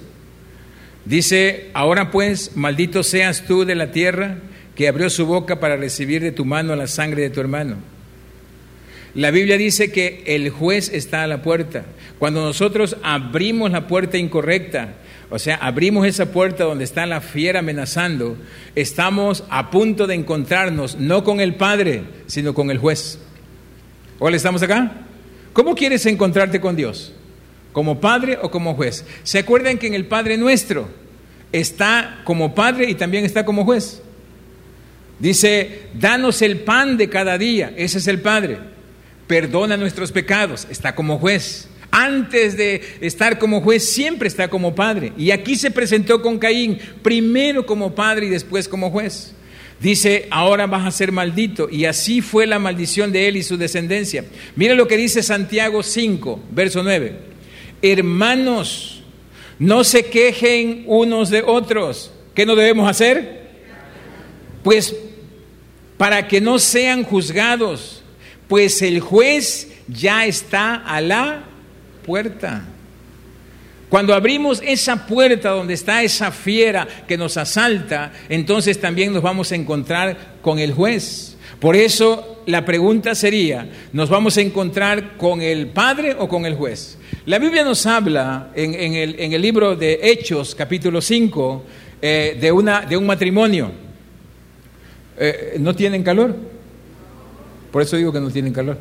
Dice, ahora pues, maldito seas tú de la tierra que abrió su boca para recibir de tu mano la sangre de tu hermano. La Biblia dice que el juez está a la puerta. Cuando nosotros abrimos la puerta incorrecta, o sea, abrimos esa puerta donde está la fiera amenazando, estamos a punto de encontrarnos no con el Padre, sino con el juez. Hola, ¿estamos acá? ¿Cómo quieres encontrarte con Dios? ¿Como Padre o como juez? ¿Se acuerdan que en el Padre nuestro está como Padre y también está como juez? Dice, danos el pan de cada día, ese es el Padre perdona nuestros pecados, está como juez. Antes de estar como juez, siempre está como padre. Y aquí se presentó con Caín, primero como padre y después como juez. Dice, ahora vas a ser maldito. Y así fue la maldición de él y su descendencia. Mira lo que dice Santiago 5, verso 9. Hermanos, no se quejen unos de otros. ¿Qué no debemos hacer? Pues para que no sean juzgados pues el juez ya está a la puerta. Cuando abrimos esa puerta donde está esa fiera que nos asalta, entonces también nos vamos a encontrar con el juez. Por eso la pregunta sería, ¿nos vamos a encontrar con el Padre o con el juez? La Biblia nos habla en, el, libro de Hechos, capítulo 5, eh, de, una, de un matrimonio. Eh, ¿No tienen calor? Por eso digo que no tienen calor.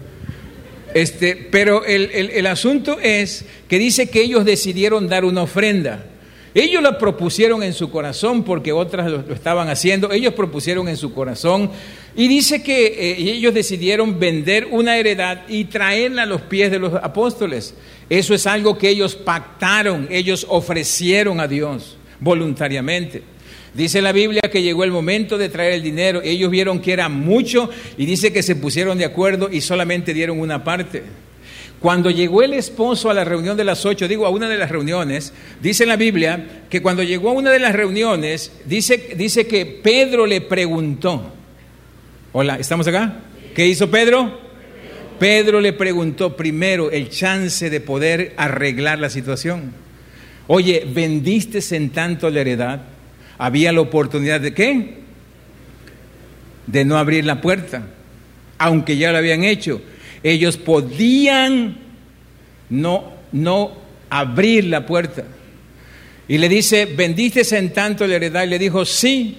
Este, pero el, asunto es que dice que ellos decidieron dar una ofrenda. Ellos la propusieron en su corazón porque otras lo, estaban haciendo. Ellos propusieron en su corazón y dice que eh, ellos decidieron vender una heredad y traerla a los pies de los apóstoles. Eso es algo que ellos pactaron, ellos ofrecieron a Dios voluntariamente. Dice la Biblia que llegó el momento de traer el dinero. Ellos vieron que era mucho y dice que se pusieron de acuerdo y solamente dieron una parte. Cuando llegó el esposo a la reunión de las ocho, digo a una de las reuniones, dice la Biblia que cuando llegó a una de las reuniones, dice, dice que Pedro le preguntó, hola, ¿estamos acá? ¿Qué hizo Pedro? Pedro le preguntó primero el chance de poder arreglar la situación. Oye, ¿vendiste en tanto la heredad? Había la oportunidad de qué? De no abrir la puerta, aunque ya lo habían hecho. Ellos podían no, no abrir la puerta. Y le dice, ¿vendiste en tanto la heredad? Y le dijo, sí.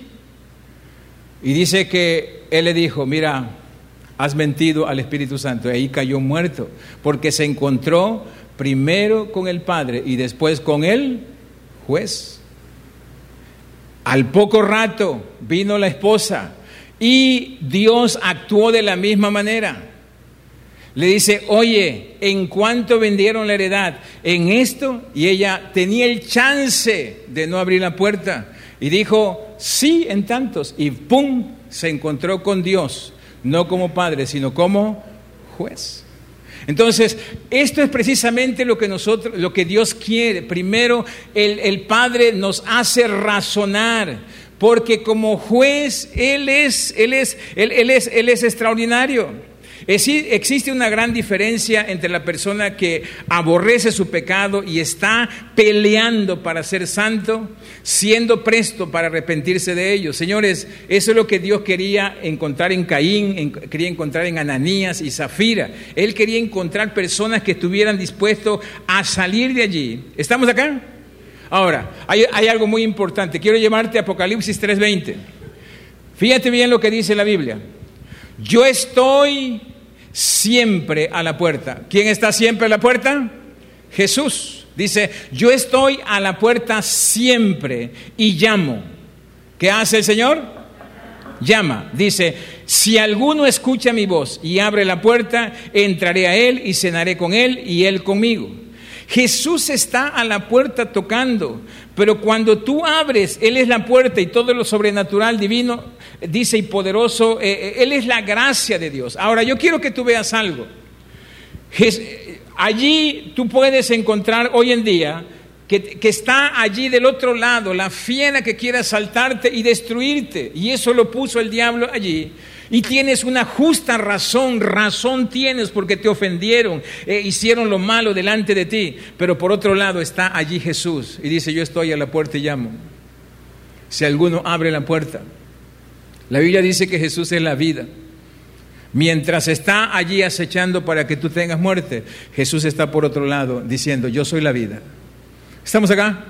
Y dice que él le dijo, mira, has mentido al Espíritu Santo. Y ahí cayó muerto, porque se encontró primero con el Padre y después con el juez. Al poco rato vino la esposa y Dios actuó de la misma manera. Le dice, oye, ¿en cuánto vendieron la heredad? En esto, y ella tenía el chance de no abrir la puerta. Y dijo, sí, en tantos. Y ¡pum! se encontró con Dios, no como padre, sino como juez. Entonces, esto es precisamente lo que nosotros, lo que Dios quiere. Primero, el, el Padre nos hace razonar, porque como juez, Él es, Él es, Él, él es, Él es extraordinario. Existe una gran diferencia entre la persona que aborrece su pecado y está peleando para ser santo, siendo presto para arrepentirse de ello. Señores, eso es lo que Dios quería encontrar en Caín, quería encontrar en Ananías y Zafira. Él quería encontrar personas que estuvieran dispuestos a salir de allí. ¿Estamos acá? Ahora, hay, hay algo muy importante. Quiero llevarte a Apocalipsis 3:20. Fíjate bien lo que dice la Biblia. Yo estoy siempre a la puerta. ¿Quién está siempre a la puerta? Jesús. Dice, yo estoy a la puerta siempre y llamo. ¿Qué hace el Señor? Llama. Dice, si alguno escucha mi voz y abre la puerta, entraré a él y cenaré con él y él conmigo. Jesús está a la puerta tocando, pero cuando tú abres, Él es la puerta y todo lo sobrenatural, divino, dice y poderoso, eh, eh, Él es la gracia de Dios. Ahora, yo quiero que tú veas algo. allí tú puedes encontrar hoy en día que, que, está allí del otro lado, la fiera que quiere asaltarte y destruirte. Y eso lo puso el diablo allí. Y tienes una justa razón, razón tienes porque te ofendieron, e hicieron lo malo delante de ti. Pero por otro lado está allí Jesús y dice, yo estoy a la puerta y llamo. Si alguno abre la puerta. La Biblia dice que Jesús es la vida. Mientras está allí acechando para que tú tengas muerte, Jesús está por otro lado diciendo, yo soy la vida. ¿Estamos acá?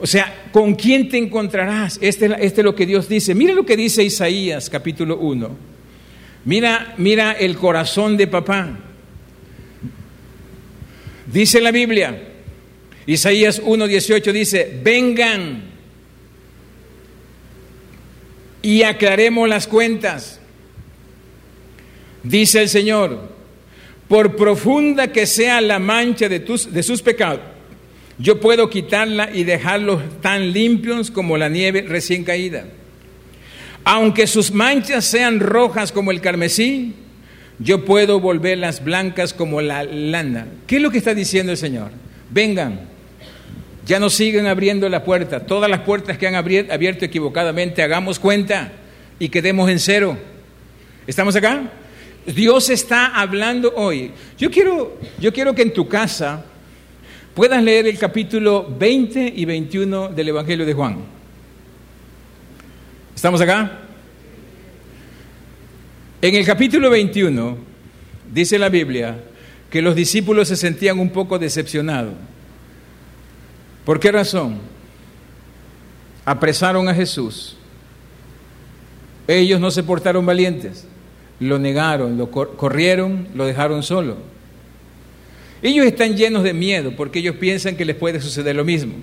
O sea, ¿con quién te encontrarás? Este, este, es lo que Dios dice. Mira lo que dice Isaías capítulo 1. Mira, mira el corazón de papá. Dice la Biblia, Isaías 1.18 dice, vengan y aclaremos las cuentas. Dice el Señor, por profunda que sea la mancha de, tus, de sus pecados yo puedo quitarla y dejarlos tan limpios como la nieve recién caída. Aunque sus manchas sean rojas como el carmesí, yo puedo volverlas blancas como la lana. ¿Qué es lo que está diciendo el Señor? Vengan, ya no sigan abriendo la puerta. Todas las puertas que han abierto equivocadamente, hagamos cuenta y quedemos en cero. ¿Estamos acá? Dios está hablando hoy. Yo quiero, yo quiero que en tu casa puedas leer el capítulo 20 y 21 del Evangelio de Juan. ¿Estamos acá? En el capítulo 21 dice la Biblia que los discípulos se sentían un poco decepcionados. ¿Por qué razón? Apresaron a Jesús. Ellos no se portaron valientes, lo negaron, lo corrieron, lo dejaron solo. Ellos están llenos de miedo porque ellos piensan que les puede suceder lo mismo.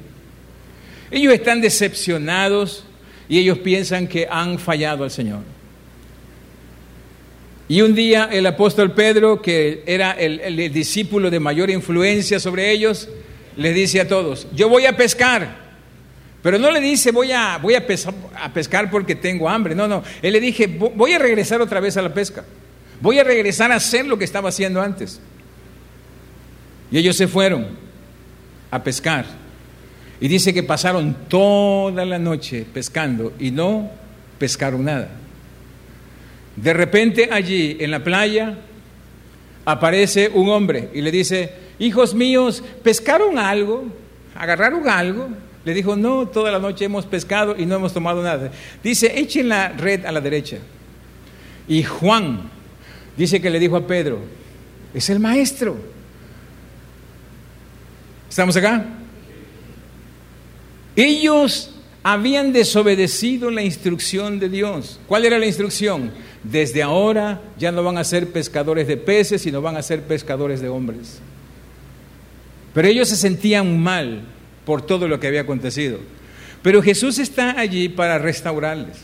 Ellos están decepcionados y ellos piensan que han fallado al Señor. Y un día el apóstol Pedro, que era el, discípulo de mayor influencia sobre ellos, les dice a todos, yo voy a pescar. Pero no le dice, voy a, a pescar porque tengo hambre. No, no. Él le dije, voy a regresar otra vez a la pesca. Voy a regresar a hacer lo que estaba haciendo antes. Y ellos se fueron a pescar. Y dice que pasaron toda la noche pescando y no pescaron nada. De repente allí en la playa aparece un hombre y le dice, hijos míos, ¿pescaron algo? ¿Agarraron algo? Le dijo, no, toda la noche hemos pescado y no hemos tomado nada. Dice, echen la red a la derecha. Y Juan dice que le dijo a Pedro, es el maestro. ¿Estamos acá? Ellos habían desobedecido la instrucción de Dios. ¿Cuál era la instrucción? Desde ahora ya no van a ser pescadores de peces, sino van a ser pescadores de hombres. Pero ellos se sentían mal por todo lo que había acontecido. Pero Jesús está allí para restaurarles.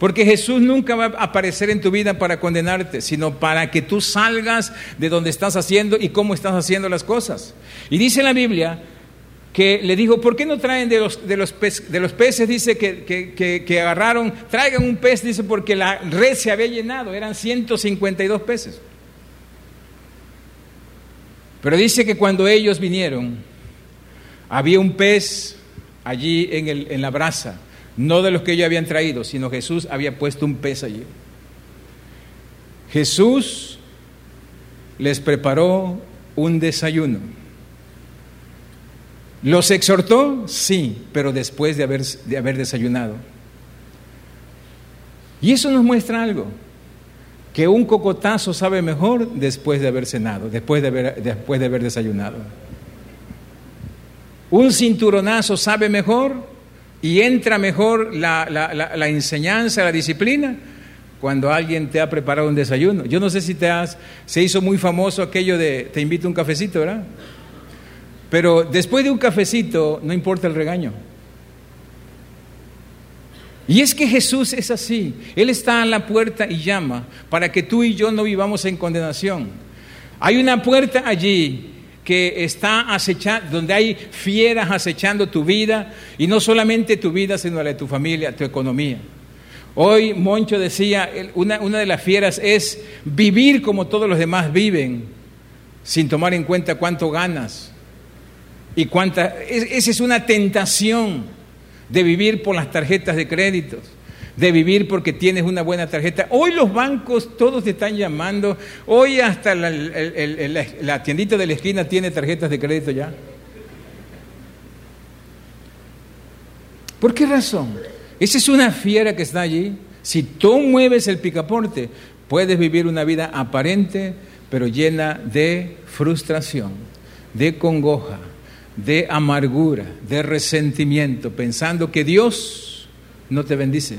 Porque Jesús nunca va a aparecer en tu vida para condenarte, sino para que tú salgas de donde estás haciendo y cómo estás haciendo las cosas. Y dice la Biblia que le dijo, ¿por qué no traen de los, de los, peces? Dice que, que, agarraron, traigan un pez, dice, porque la red se había llenado, eran 152 peces. Pero dice que cuando ellos vinieron, había un pez allí en, el, en la brasa, no de los que ellos habían traído, sino Jesús había puesto un pez allí. Jesús les preparó un desayuno. ¿Los exhortó? Sí, pero después de haber, de haber desayunado. Y eso nos muestra algo, que un cocotazo sabe mejor después de haber cenado, después de haber, después de haber desayunado. Un cinturonazo sabe mejor y entra mejor la, la, enseñanza, la disciplina, cuando alguien te ha preparado un desayuno. Yo no sé si te has, se hizo muy famoso aquello de te invito a un cafecito, ¿verdad? Pero después de un cafecito no importa el regaño. Y es que Jesús es así. Él está a la puerta y llama para que tú y yo no vivamos en condenación. Hay una puerta allí que está acechando, donde hay fieras acechando tu vida, y no solamente tu vida, sino la de tu familia, tu economía. Hoy Moncho decía, una, una de las fieras es vivir como todos los demás viven, sin tomar en cuenta cuánto ganas y cuánta... Esa es una tentación de vivir por las tarjetas de créditos de vivir porque tienes una buena tarjeta. Hoy los bancos todos te están llamando. Hoy hasta la, tiendita de la esquina tiene tarjetas de crédito ya. ¿Por qué razón? Esa es una fiera que está allí. Si tú mueves el picaporte, puedes vivir una vida aparente, pero llena de frustración, de congoja, de amargura, de resentimiento, pensando que Dios no te bendice,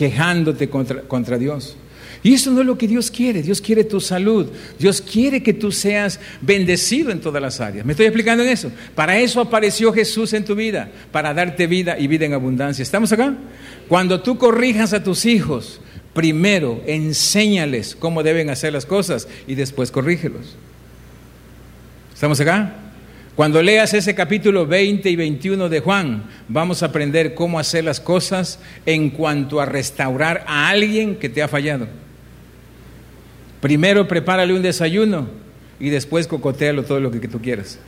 quejándote contra, contra Dios. Y eso no es lo que Dios quiere. Dios quiere tu salud. Dios quiere que tú seas bendecido en todas las áreas. ¿Me estoy explicando en eso? Para eso apareció Jesús en tu vida, para darte vida y vida en abundancia. ¿Estamos acá? Cuando tú corrijas a tus hijos, primero enséñales cómo deben hacer las cosas y después corrígelos. ¿Estamos acá? Cuando leas ese capítulo 20 y 21 de Juan, vamos a aprender cómo hacer las cosas en cuanto a restaurar a alguien que te ha fallado. Primero prepárale un desayuno y después cocotealo todo lo que, tú quieras.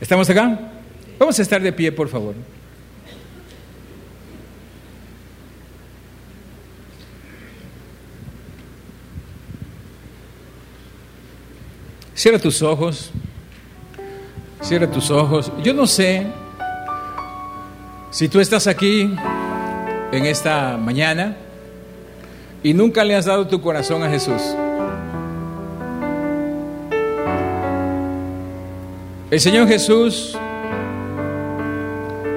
¿Estamos acá? Vamos a estar de pie, por favor. Cierra tus ojos. Cierra tus ojos. Yo no sé si tú estás aquí en esta mañana y nunca le has dado tu corazón a Jesús. El Señor Jesús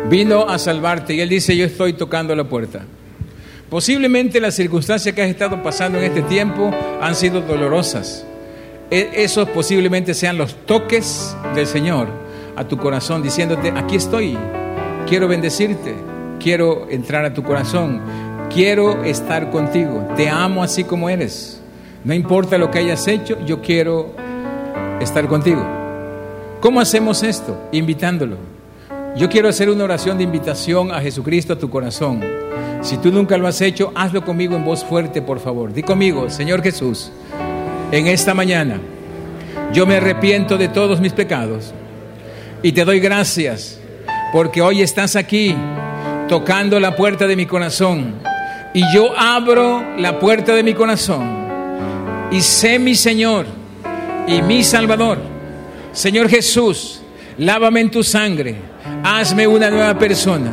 vino a salvarte y Él dice, yo estoy tocando la puerta. Posiblemente las circunstancias que has estado pasando en este tiempo han sido dolorosas. E, esos posiblemente sean los toques del Señor a tu corazón diciéndote, aquí estoy, quiero bendecirte, quiero entrar a tu corazón, quiero estar contigo, te amo así como eres. No importa lo que hayas hecho, yo quiero estar contigo. ¿Cómo hacemos esto? Invitándolo. Yo quiero hacer una oración de invitación a Jesucristo a tu corazón. Si tú nunca lo has hecho, hazlo conmigo en voz fuerte, por favor. Di conmigo, Señor Jesús, en esta mañana yo me arrepiento de todos mis pecados y te doy gracias porque hoy estás aquí tocando la puerta de mi corazón y yo abro la puerta de mi corazón y sé mi Señor y mi Salvador. Señor Jesús, lávame en tu sangre, hazme una nueva persona.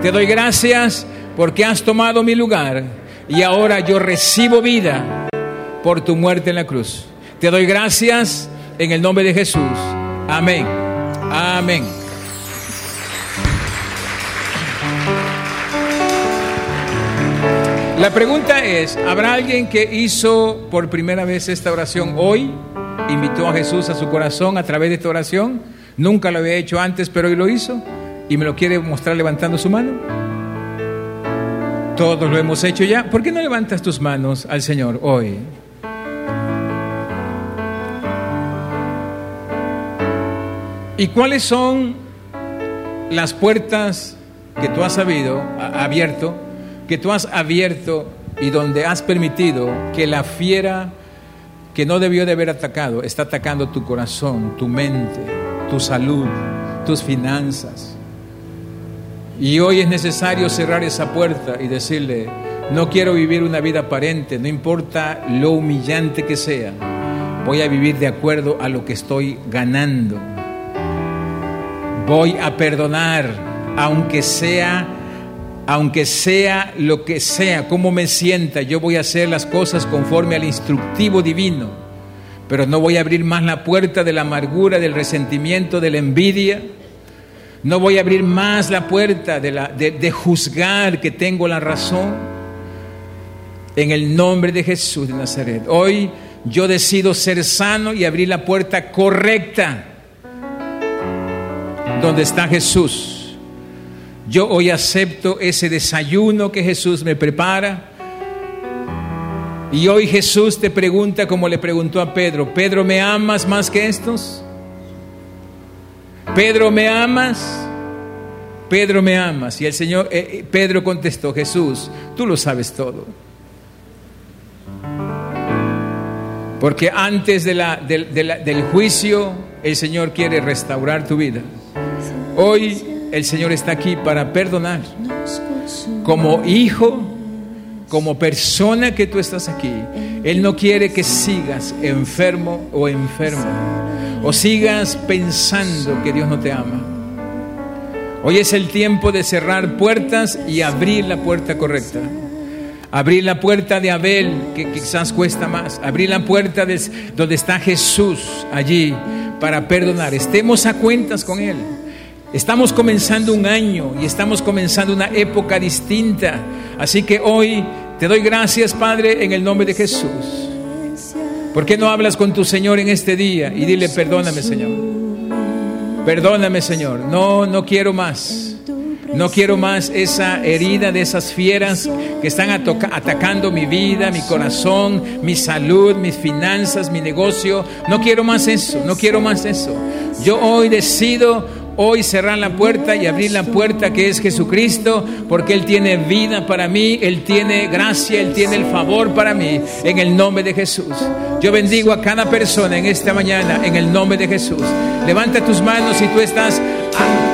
Te doy gracias porque has tomado mi lugar y ahora yo recibo vida por tu muerte en la cruz. Te doy gracias en el nombre de Jesús. Amén. Amén. La pregunta es, ¿habrá alguien que hizo por primera vez esta oración hoy? ¿Invitó a Jesús a su corazón a través de esta oración? Nunca lo había hecho antes, pero hoy lo hizo y me lo quiere mostrar levantando su mano. Todos lo hemos hecho ya. ¿Por qué no levantas tus manos al Señor hoy? ¿Y cuáles son las puertas que tú has sabido, abierto, que tú has abierto y donde has permitido que la fiera que no debió de haber atacado está atacando tu corazón, tu mente, tu salud, tus finanzas? Y hoy es necesario cerrar esa puerta y decirle, no quiero vivir una vida aparente, no importa lo humillante que sea, voy a vivir de acuerdo a lo que estoy ganando voy a perdonar, aunque sea, aunque sea lo que sea, como me sienta, yo voy a hacer las cosas conforme al instructivo divino, pero no voy a abrir más la puerta de la amargura, del resentimiento, de la envidia. No voy a abrir más la puerta de, la, de, de juzgar que tengo la razón. En el nombre de Jesús de Nazaret. Hoy yo decido ser sano y abrir la puerta correcta donde está Jesús. Yo hoy acepto ese desayuno que Jesús me prepara Y hoy Jesús te pregunta como le preguntó a Pedro, Pedro, ¿me amas más que estos? Pedro, ¿me amas? Pedro, ¿me amas? Y el Señor, eh, eh, Pedro contestó, Jesús, tú lo sabes todo. Porque antes del juicio, el Señor quiere restaurar tu vida. Hoy el Señor está aquí para perdonar. Como hijo, como persona que tú estás aquí, Él no quiere que sigas enfermo o enferma, o sigas pensando que Dios no te ama. Hoy es el tiempo de cerrar puertas y abrir la puerta correcta. Abrir la puerta de Abel, que quizás cuesta más. Abrir la puerta de donde está Jesús allí para perdonar. Estemos a cuentas con Él. Estamos comenzando un año y estamos comenzando una época distinta. Así que hoy te doy gracias, Padre, en el nombre de Jesús. ¿Por qué no hablas con tu Señor en este día y dile, perdóname, Señor? Perdóname, Señor. No, no quiero más. No quiero más esa herida de esas fieras que están atacando mi vida, mi corazón, mi salud, mis finanzas, mi negocio. No quiero más eso, no quiero más eso. Yo hoy decido hoy cerrar la puerta y abrir la puerta que es Jesucristo, porque Él tiene vida para mí, Él tiene gracia, Él tiene el favor para mí, en el nombre de Jesús. Yo bendigo a cada persona en esta mañana, en el nombre de Jesús. Levanta tus manos si tú estás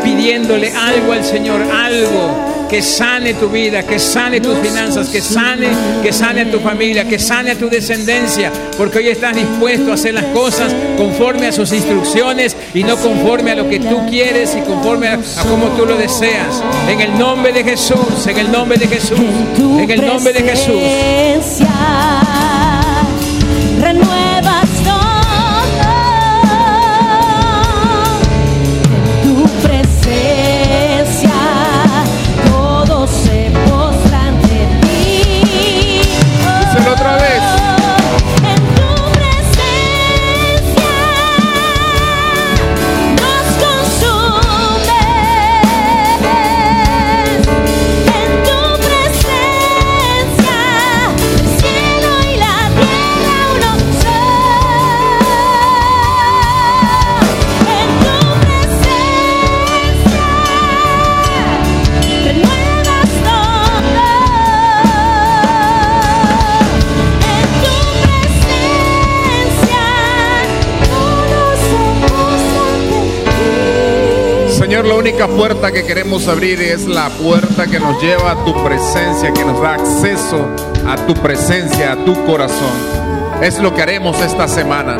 pidiéndole algo al Señor, algo que sane tu vida, que sane tus finanzas, que sane, que sane a tu familia, que sane a tu descendencia, porque hoy estás dispuesto a hacer las cosas conforme a sus instrucciones y no conforme a lo que tú quieres y conforme a, a como tú lo deseas. En el nombre de Jesús, en el nombre de Jesús, en el nombre de Jesús. Renuevas única puerta que queremos abrir es la puerta que nos lleva a tu presencia, que nos da acceso a tu presencia, a tu corazón. Es lo que haremos esta semana.